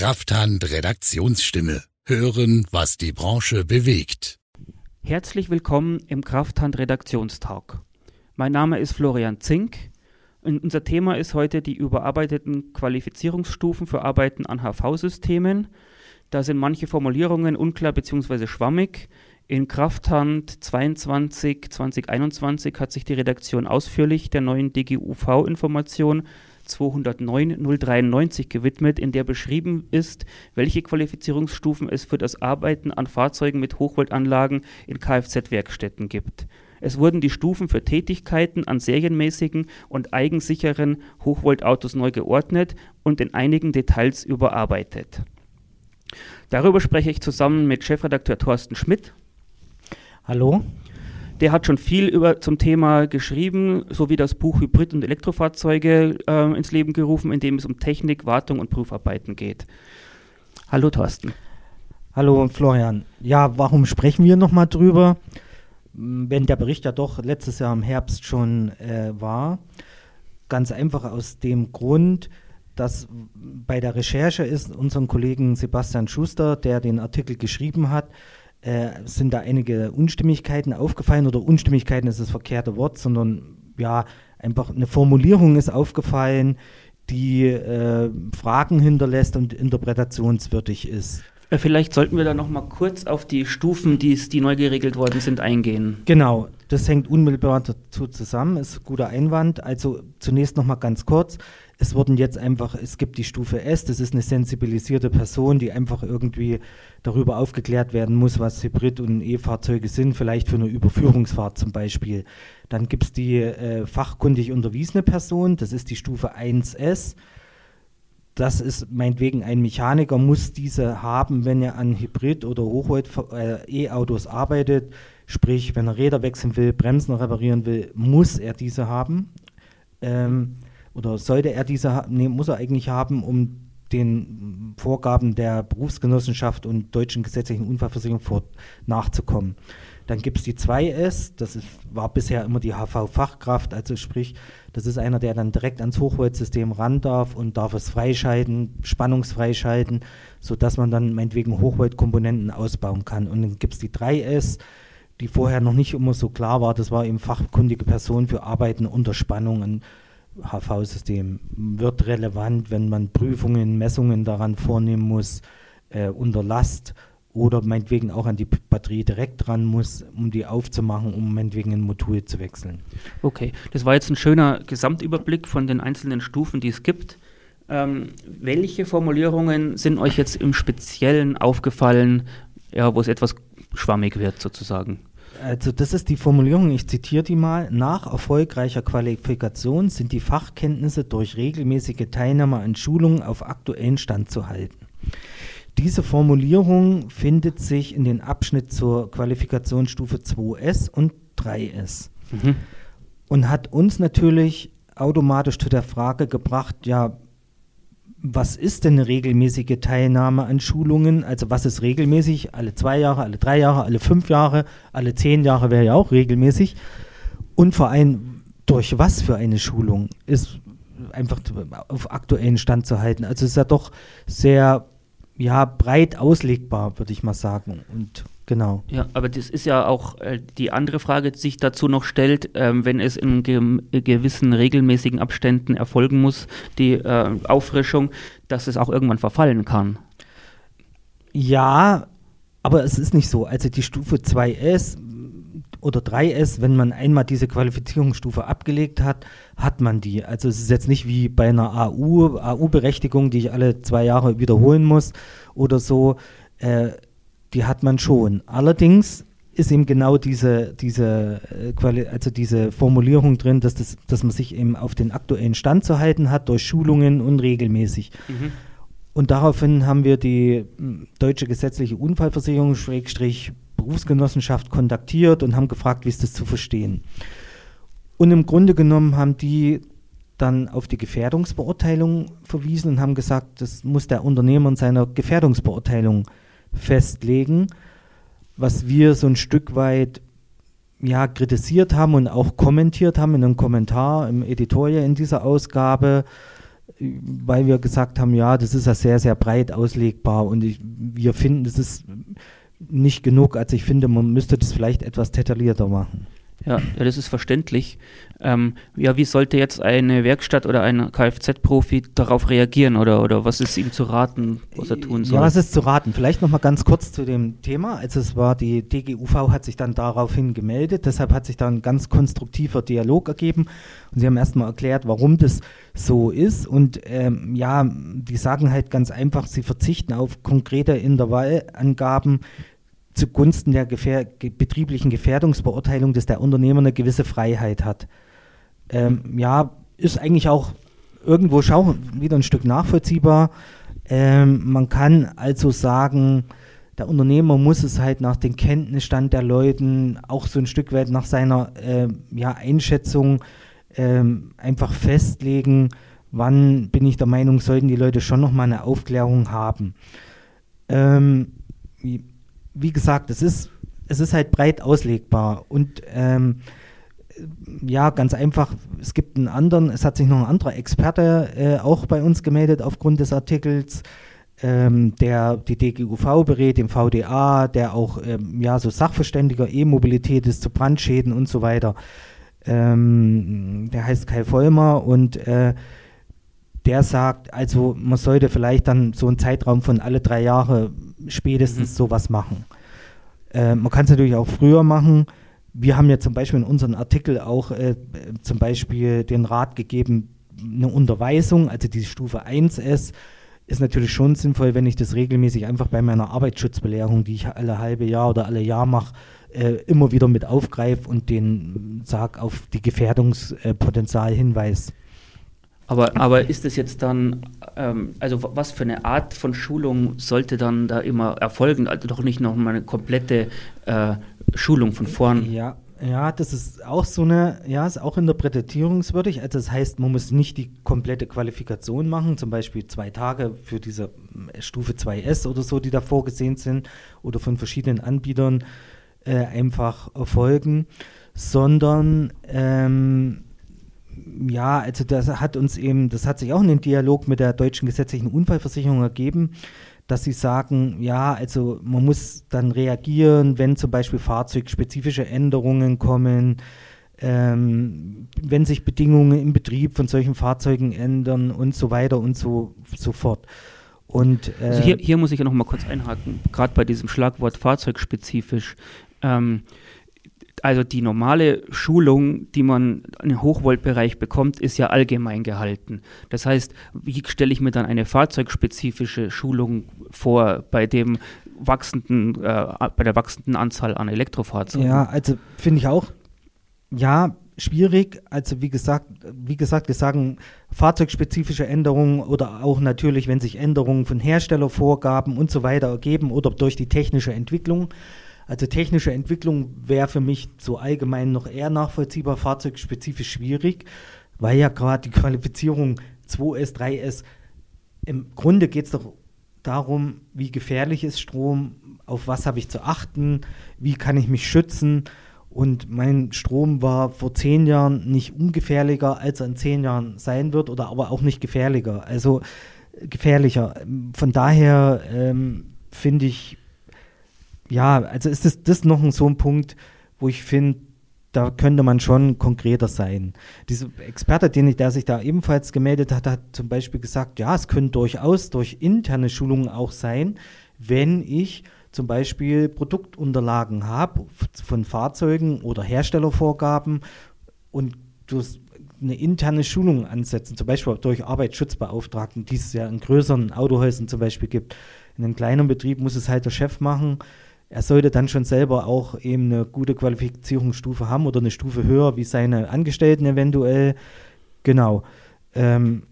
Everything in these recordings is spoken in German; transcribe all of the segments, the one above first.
Krafthand Redaktionsstimme. Hören, was die Branche bewegt. Herzlich willkommen im Krafthand Redaktionstag. Mein Name ist Florian Zink. Und unser Thema ist heute die überarbeiteten Qualifizierungsstufen für Arbeiten an HV-Systemen. Da sind manche Formulierungen unklar bzw. schwammig. In Krafthand 22 2021 hat sich die Redaktion ausführlich der neuen DGUV-Information 209 093 gewidmet, in der beschrieben ist, welche Qualifizierungsstufen es für das Arbeiten an Fahrzeugen mit Hochvoltanlagen in Kfz-Werkstätten gibt. Es wurden die Stufen für Tätigkeiten an serienmäßigen und eigensicheren Hochvoltautos neu geordnet und in einigen Details überarbeitet. Darüber spreche ich zusammen mit Chefredakteur Thorsten Schmidt. Hallo. Der hat schon viel über, zum Thema geschrieben, sowie das Buch Hybrid- und Elektrofahrzeuge äh, ins Leben gerufen, in dem es um Technik, Wartung und Prüfarbeiten geht. Hallo Thorsten. Hallo Florian. Ja, warum sprechen wir nochmal drüber? Wenn der Bericht ja doch letztes Jahr im Herbst schon äh, war. Ganz einfach aus dem Grund, dass bei der Recherche ist unserem Kollegen Sebastian Schuster, der den Artikel geschrieben hat, äh, sind da einige Unstimmigkeiten aufgefallen oder Unstimmigkeiten ist das verkehrte Wort, sondern ja, einfach eine Formulierung ist aufgefallen, die äh, Fragen hinterlässt und interpretationswürdig ist. Äh, vielleicht sollten wir da noch mal kurz auf die Stufen, die, die neu geregelt worden sind, eingehen. Genau, das hängt unmittelbar dazu zusammen, ist ein guter Einwand. Also zunächst noch mal ganz kurz es wurden jetzt einfach, es gibt die Stufe S, das ist eine sensibilisierte Person, die einfach irgendwie darüber aufgeklärt werden muss, was Hybrid- und E-Fahrzeuge sind, vielleicht für eine Überführungsfahrt zum Beispiel. Dann gibt es die äh, fachkundig unterwiesene Person, das ist die Stufe 1S. Das ist meinetwegen ein Mechaniker, muss diese haben, wenn er an Hybrid- oder Hochvolt-E-Autos äh, arbeitet. Sprich, wenn er Räder wechseln will, Bremsen reparieren will, muss er diese haben. Ähm, oder sollte er diese, nee, muss er eigentlich haben, um den Vorgaben der Berufsgenossenschaft und deutschen gesetzlichen Unfallversicherung vor, nachzukommen. Dann gibt es die 2S, das ist, war bisher immer die HV-Fachkraft, also sprich, das ist einer, der dann direkt ans Hochvoltsystem ran darf und darf es freischalten, spannungsfreischalten, sodass man dann meinetwegen Hochvoltkomponenten ausbauen kann. Und dann gibt es die 3S, die vorher noch nicht immer so klar war, das war eben fachkundige Person für Arbeiten unter Spannung. Und HV-System wird relevant, wenn man Prüfungen, Messungen daran vornehmen muss, äh, unter Last oder meinetwegen auch an die Batterie direkt dran muss, um die aufzumachen, um meinetwegen ein Modul zu wechseln. Okay, das war jetzt ein schöner Gesamtüberblick von den einzelnen Stufen, die es gibt. Ähm, welche Formulierungen sind euch jetzt im Speziellen aufgefallen, ja, wo es etwas schwammig wird sozusagen? Also das ist die Formulierung, ich zitiere die mal. Nach erfolgreicher Qualifikation sind die Fachkenntnisse durch regelmäßige Teilnahme an Schulungen auf aktuellen Stand zu halten. Diese Formulierung findet sich in den Abschnitt zur Qualifikationsstufe 2S und 3S mhm. und hat uns natürlich automatisch zu der Frage gebracht, ja, was ist denn eine regelmäßige Teilnahme an Schulungen? Also was ist regelmäßig? Alle zwei Jahre, alle drei Jahre, alle fünf Jahre, alle zehn Jahre wäre ja auch regelmäßig. Und vor allem durch was für eine Schulung ist einfach auf aktuellen Stand zu halten. Also es ist ja doch sehr ja, breit auslegbar, würde ich mal sagen. Und Genau. Ja, aber das ist ja auch äh, die andere Frage, die sich dazu noch stellt, ähm, wenn es in ge gewissen regelmäßigen Abständen erfolgen muss, die äh, Auffrischung, dass es auch irgendwann verfallen kann. Ja, aber es ist nicht so. Also die Stufe 2S oder 3S, wenn man einmal diese Qualifizierungsstufe abgelegt hat, hat man die. Also es ist jetzt nicht wie bei einer AU, AU-Berechtigung, die ich alle zwei Jahre wiederholen muss oder so. Äh, die hat man schon. Allerdings ist eben genau diese, diese, äh, also diese Formulierung drin, dass, das, dass man sich eben auf den aktuellen Stand zu halten hat durch Schulungen und regelmäßig. Mhm. Und daraufhin haben wir die hm, deutsche gesetzliche Unfallversicherung Schrägstrich Berufsgenossenschaft kontaktiert und haben gefragt, wie ist das zu verstehen. Und im Grunde genommen haben die dann auf die Gefährdungsbeurteilung verwiesen und haben gesagt, das muss der Unternehmer in seiner Gefährdungsbeurteilung festlegen, was wir so ein Stück weit ja, kritisiert haben und auch kommentiert haben in einem Kommentar im Editorial in dieser Ausgabe. weil wir gesagt haben, ja, das ist ja sehr, sehr breit auslegbar und ich, wir finden, das ist nicht genug. Also ich finde, man müsste das vielleicht etwas detaillierter machen. Ja, ja, das ist verständlich. Ähm, ja, wie sollte jetzt eine Werkstatt oder ein Kfz-Profi darauf reagieren oder, oder was ist ihm zu raten, was er tun soll? Ja, was ist zu raten? Vielleicht noch mal ganz kurz zu dem Thema. Also es war die DGUV hat sich dann daraufhin gemeldet, deshalb hat sich dann ein ganz konstruktiver Dialog ergeben und sie haben erstmal erklärt, warum das so ist und ähm, ja, die sagen halt ganz einfach, sie verzichten auf konkrete Intervallangaben, zugunsten der gefähr betrieblichen Gefährdungsbeurteilung, dass der Unternehmer eine gewisse Freiheit hat. Ähm, ja, ist eigentlich auch irgendwo schau wieder ein Stück nachvollziehbar. Ähm, man kann also sagen, der Unternehmer muss es halt nach dem Kenntnisstand der Leuten, auch so ein Stück weit nach seiner äh, ja, Einschätzung ähm, einfach festlegen, wann bin ich der Meinung, sollten die Leute schon nochmal eine Aufklärung haben. Ähm, wie gesagt, es ist, es ist halt breit auslegbar und ähm, ja, ganz einfach, es gibt einen anderen, es hat sich noch ein anderer Experte äh, auch bei uns gemeldet aufgrund des Artikels, ähm, der die DGUV berät, dem VDA, der auch ähm, ja, so Sachverständiger E-Mobilität ist zu Brandschäden und so weiter. Ähm, der heißt Kai Vollmer und äh, der sagt, also man sollte vielleicht dann so einen Zeitraum von alle drei Jahre spätestens mhm. sowas machen. Äh, man kann es natürlich auch früher machen. Wir haben ja zum Beispiel in unserem Artikel auch äh, zum Beispiel den Rat gegeben, eine Unterweisung, also die Stufe 1S, ist natürlich schon sinnvoll, wenn ich das regelmäßig einfach bei meiner Arbeitsschutzbelehrung, die ich alle halbe Jahr oder alle Jahr mache, äh, immer wieder mit aufgreife und den sag auf die Gefährdungspotenzial hinweise. Aber, aber ist es jetzt dann, ähm, also was für eine Art von Schulung sollte dann da immer erfolgen? Also doch nicht noch mal eine komplette äh, Schulung von vorn? Ja, ja, das ist auch so eine, ja, ist auch interpretierungswürdig. Also das heißt, man muss nicht die komplette Qualifikation machen, zum Beispiel zwei Tage für diese äh, Stufe 2S oder so, die da vorgesehen sind oder von verschiedenen Anbietern äh, einfach erfolgen, sondern ähm, ja, also das hat uns eben, das hat sich auch in dem Dialog mit der deutschen gesetzlichen Unfallversicherung ergeben, dass sie sagen, ja, also man muss dann reagieren, wenn zum Beispiel fahrzeugspezifische Änderungen kommen, ähm, wenn sich Bedingungen im Betrieb von solchen Fahrzeugen ändern und so weiter und so, so fort. Und, äh, also hier, hier, muss ich ja noch mal kurz einhaken, gerade bei diesem Schlagwort fahrzeugspezifisch. Ähm, also die normale Schulung, die man im Hochvoltbereich bekommt, ist ja allgemein gehalten. Das heißt, wie stelle ich mir dann eine fahrzeugspezifische Schulung vor bei dem wachsenden, äh, bei der wachsenden Anzahl an Elektrofahrzeugen? Ja, also finde ich auch, ja, schwierig. Also wie gesagt, wie gesagt, wir sagen fahrzeugspezifische Änderungen oder auch natürlich, wenn sich Änderungen von Herstellervorgaben und so weiter ergeben oder durch die technische Entwicklung. Also technische Entwicklung wäre für mich so allgemein noch eher nachvollziehbar, fahrzeugspezifisch schwierig, weil ja gerade die Qualifizierung 2S, 3S, im Grunde geht es doch darum, wie gefährlich ist Strom, auf was habe ich zu achten, wie kann ich mich schützen. Und mein Strom war vor zehn Jahren nicht ungefährlicher, als er in zehn Jahren sein wird, oder aber auch nicht gefährlicher. Also gefährlicher. Von daher ähm, finde ich ja, also ist das, das noch so ein Punkt, wo ich finde, da könnte man schon konkreter sein. Dieser Experte, den ich, der sich da ebenfalls gemeldet hat, hat zum Beispiel gesagt, ja, es können durchaus durch interne Schulungen auch sein, wenn ich zum Beispiel Produktunterlagen habe von Fahrzeugen oder Herstellervorgaben und durch eine interne Schulung ansetzen, zum Beispiel durch Arbeitsschutzbeauftragten, die es ja in größeren Autohäusern zum Beispiel gibt. In einem kleinen Betrieb muss es halt der Chef machen er sollte dann schon selber auch eben eine gute Qualifizierungsstufe haben oder eine Stufe höher wie seine Angestellten eventuell. Genau. Ähm,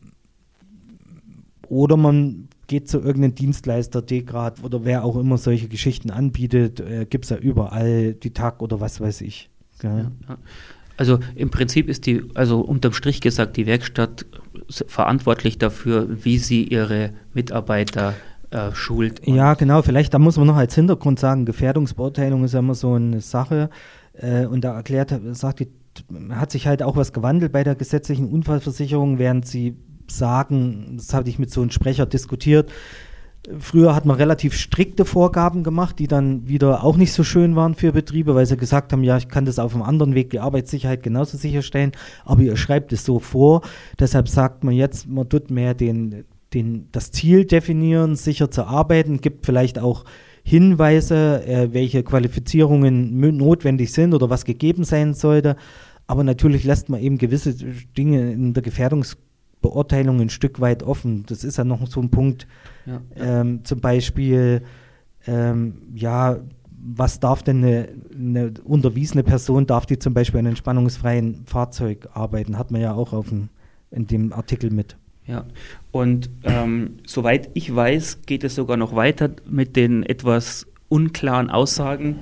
oder man geht zu irgendeinem Dienstleister, D-Grad oder wer auch immer solche Geschichten anbietet, äh, gibt es ja überall die TAG oder was weiß ich. Ja. Also im Prinzip ist die, also unterm Strich gesagt, die Werkstatt verantwortlich dafür, wie sie ihre Mitarbeiter äh, schult. Ja, genau. Vielleicht, da muss man noch als Hintergrund sagen, Gefährdungsbeurteilung ist ja immer so eine Sache. Äh, und da erklärt, sagt die, hat sich halt auch was gewandelt bei der gesetzlichen Unfallversicherung, während sie sagen, das hatte ich mit so einem Sprecher diskutiert, Früher hat man relativ strikte Vorgaben gemacht, die dann wieder auch nicht so schön waren für Betriebe, weil sie gesagt haben, ja, ich kann das auf einem anderen Weg die Arbeitssicherheit genauso sicherstellen, aber ihr schreibt es so vor. Deshalb sagt man jetzt, man tut mehr den, den, das Ziel definieren, sicher zu arbeiten, gibt vielleicht auch Hinweise, äh, welche Qualifizierungen notwendig sind oder was gegeben sein sollte. Aber natürlich lässt man eben gewisse Dinge in der Gefährdungsbeurteilung ein Stück weit offen. Das ist ja noch so ein Punkt, ja. ähm, zum Beispiel, ähm, ja, was darf denn eine, eine, unterwiesene Person, darf die zum Beispiel in einem entspannungsfreien Fahrzeug arbeiten? Hat man ja auch auf dem, in dem Artikel mit. Ja, und ähm, soweit ich weiß, geht es sogar noch weiter mit den etwas unklaren Aussagen.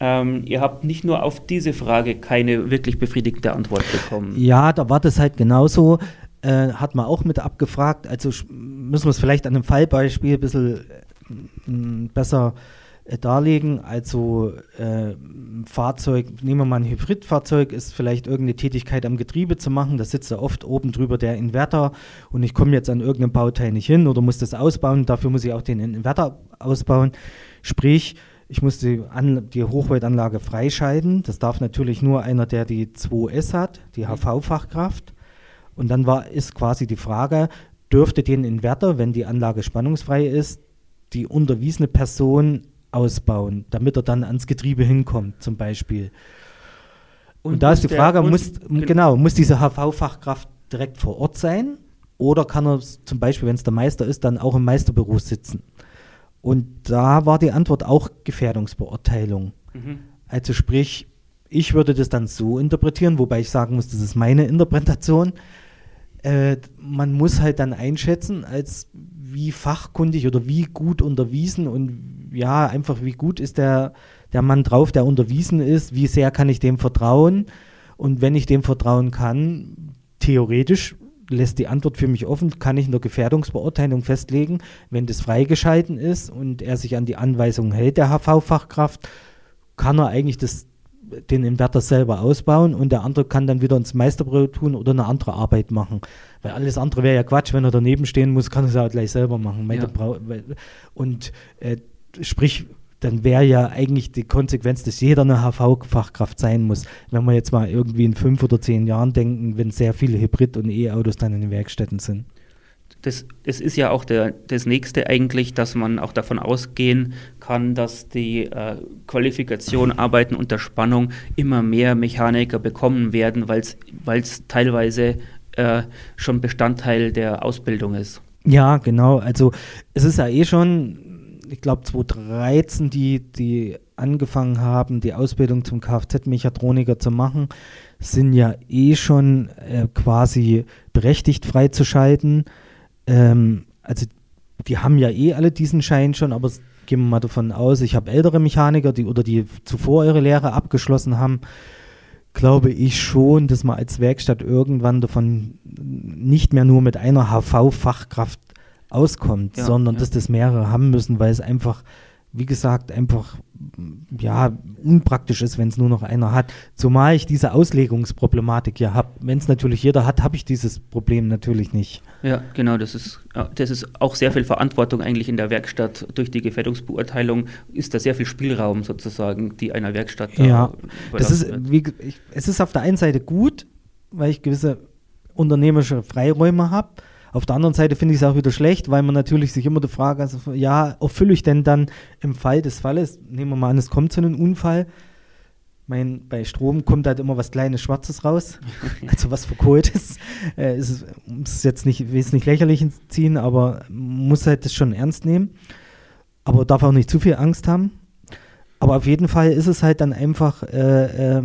Ähm, ihr habt nicht nur auf diese Frage keine wirklich befriedigende Antwort bekommen. Ja, da war das halt genauso. Äh, hat man auch mit abgefragt. Also müssen wir es vielleicht an einem Fallbeispiel ein bisschen äh, besser äh, darlegen. Also äh, Fahrzeug, nehmen wir mal ein Hybridfahrzeug, ist vielleicht irgendeine Tätigkeit am Getriebe zu machen. Da sitzt ja oft oben drüber der Inverter und ich komme jetzt an irgendeinem Bauteil nicht hin oder muss das ausbauen. Dafür muss ich auch den Inverter ausbauen. Sprich, ich muss die, An die Hochvoltanlage freischalten. Das darf natürlich nur einer, der die 2S hat, die HV-Fachkraft. Und dann war, ist quasi die Frage, dürfte den Inverter, wenn die Anlage spannungsfrei ist, die unterwiesene Person ausbauen, damit er dann ans Getriebe hinkommt, zum Beispiel. Und, und da ist die Frage, muss, genau, muss diese HV-Fachkraft direkt vor Ort sein oder kann er zum Beispiel, wenn es der Meister ist, dann auch im Meisterbüro sitzen? Und da war die Antwort auch Gefährdungsbeurteilung. Mhm. Also sprich, ich würde das dann so interpretieren, wobei ich sagen muss, das ist meine Interpretation. Äh, man muss halt dann einschätzen, als wie fachkundig oder wie gut unterwiesen und ja, einfach wie gut ist der, der Mann drauf, der unterwiesen ist, wie sehr kann ich dem vertrauen. Und wenn ich dem vertrauen kann, theoretisch lässt die Antwort für mich offen, kann ich in der Gefährdungsbeurteilung festlegen, wenn das freigeschalten ist und er sich an die Anweisungen hält, der HV-Fachkraft, kann er eigentlich das, den Inverter selber ausbauen und der andere kann dann wieder ins Meisterbüro tun oder eine andere Arbeit machen. Weil alles andere wäre ja Quatsch, wenn er daneben stehen muss, kann er es ja gleich selber machen. Ja. Und äh, sprich, dann wäre ja eigentlich die Konsequenz, dass jeder eine HV-Fachkraft sein muss. Wenn wir jetzt mal irgendwie in fünf oder zehn Jahren denken, wenn sehr viele Hybrid- und E-Autos dann in den Werkstätten sind. Das, das ist ja auch der, das Nächste eigentlich, dass man auch davon ausgehen kann, dass die äh, Qualifikation Arbeiten unter Spannung immer mehr Mechaniker bekommen werden, weil es teilweise äh, schon Bestandteil der Ausbildung ist. Ja, genau. Also es ist ja eh schon, ich glaube 2013, die, die angefangen haben, die Ausbildung zum Kfz-Mechatroniker zu machen, sind ja eh schon äh, quasi berechtigt freizuschalten. Ähm, also die haben ja eh alle diesen Schein schon, aber gehen wir mal davon aus, ich habe ältere Mechaniker, die oder die zuvor ihre Lehre abgeschlossen haben, glaube ich schon, dass man als Werkstatt irgendwann davon nicht mehr nur mit einer HV-Fachkraft auskommt, ja, sondern ja. dass das mehrere haben müssen, weil es einfach wie gesagt, einfach ja, unpraktisch ist, wenn es nur noch einer hat. Zumal ich diese Auslegungsproblematik ja habe. Wenn es natürlich jeder hat, habe ich dieses Problem natürlich nicht. Ja, genau, das ist, das ist auch sehr viel Verantwortung eigentlich in der Werkstatt. Durch die Gefährdungsbeurteilung ist da sehr viel Spielraum sozusagen, die einer Werkstatt da Ja, das ist, wie, ich, es ist auf der einen Seite gut, weil ich gewisse unternehmerische Freiräume habe. Auf der anderen Seite finde ich es auch wieder schlecht, weil man natürlich sich immer die Frage, also, ja, erfülle ich denn dann im Fall des Falles, nehmen wir mal an, es kommt zu einem Unfall, mein, bei Strom kommt halt immer was kleines Schwarzes raus, also was verkohlt ist. Äh, ist es jetzt nicht, will es nicht lächerlich ziehen, aber muss halt das schon ernst nehmen. Aber darf auch nicht zu viel Angst haben. Aber auf jeden Fall ist es halt dann einfach, äh, äh,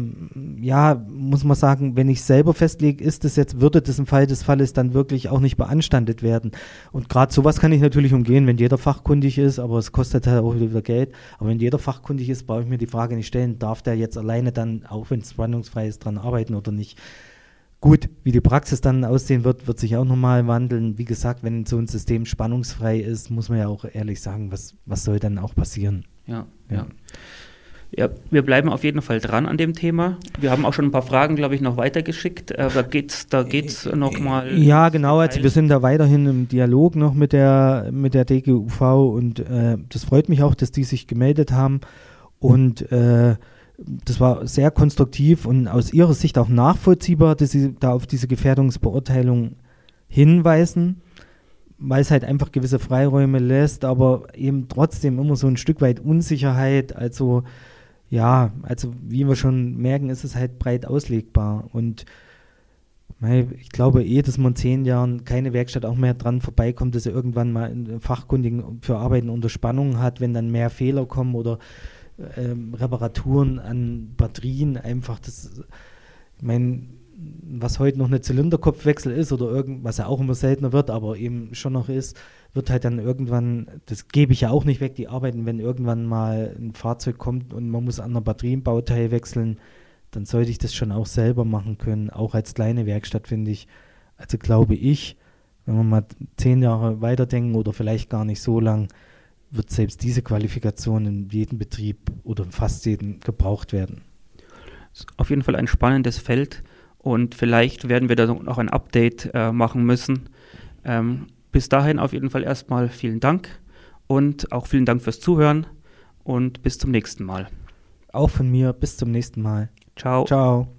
ja, muss man sagen, wenn ich selber festlege, ist es jetzt, würde das im Fall des Falles dann wirklich auch nicht beanstandet werden. Und gerade sowas kann ich natürlich umgehen, wenn jeder fachkundig ist, aber es kostet halt auch wieder Geld. Aber wenn jeder fachkundig ist, brauche ich mir die Frage nicht stellen, darf der jetzt alleine dann, auch wenn es spannungsfrei ist, dran arbeiten oder nicht. Gut, wie die Praxis dann aussehen wird, wird sich auch nochmal wandeln. Wie gesagt, wenn so ein System spannungsfrei ist, muss man ja auch ehrlich sagen, was, was soll dann auch passieren? Ja, ja. Ja, wir bleiben auf jeden Fall dran an dem Thema. Wir haben auch schon ein paar Fragen, glaube ich, noch weitergeschickt. Äh, da geht's, da geht's noch mal. Ja, genau. Also wir sind da weiterhin im Dialog noch mit der mit der DGUV und äh, das freut mich auch, dass die sich gemeldet haben und äh, das war sehr konstruktiv und aus ihrer Sicht auch nachvollziehbar, dass sie da auf diese Gefährdungsbeurteilung hinweisen, weil es halt einfach gewisse Freiräume lässt, aber eben trotzdem immer so ein Stück weit Unsicherheit. Also ja, also wie wir schon merken, ist es halt breit auslegbar und ich glaube eh, dass man in zehn Jahren keine Werkstatt auch mehr dran vorbeikommt, dass er irgendwann mal einen Fachkundigen für Arbeiten unter Spannung hat, wenn dann mehr Fehler kommen oder ähm, Reparaturen an Batterien einfach das, ich meine, was heute noch eine Zylinderkopfwechsel ist oder irgend, was ja auch immer seltener wird, aber eben schon noch ist, wird halt dann irgendwann, das gebe ich ja auch nicht weg, die Arbeiten, wenn irgendwann mal ein Fahrzeug kommt und man muss an der Batterienbauteil wechseln, dann sollte ich das schon auch selber machen können, auch als kleine Werkstatt, finde ich. Also glaube ich, wenn wir mal zehn Jahre weiterdenken oder vielleicht gar nicht so lang, wird selbst diese Qualifikation in jedem Betrieb oder fast jedem gebraucht werden. Auf jeden Fall ein spannendes Feld und vielleicht werden wir da noch ein Update äh, machen müssen. Ähm, bis dahin auf jeden Fall erstmal vielen Dank und auch vielen Dank fürs Zuhören und bis zum nächsten Mal. Auch von mir, bis zum nächsten Mal. Ciao. Ciao.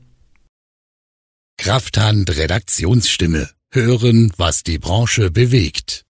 Krafthand Redaktionsstimme. Hören, was die Branche bewegt.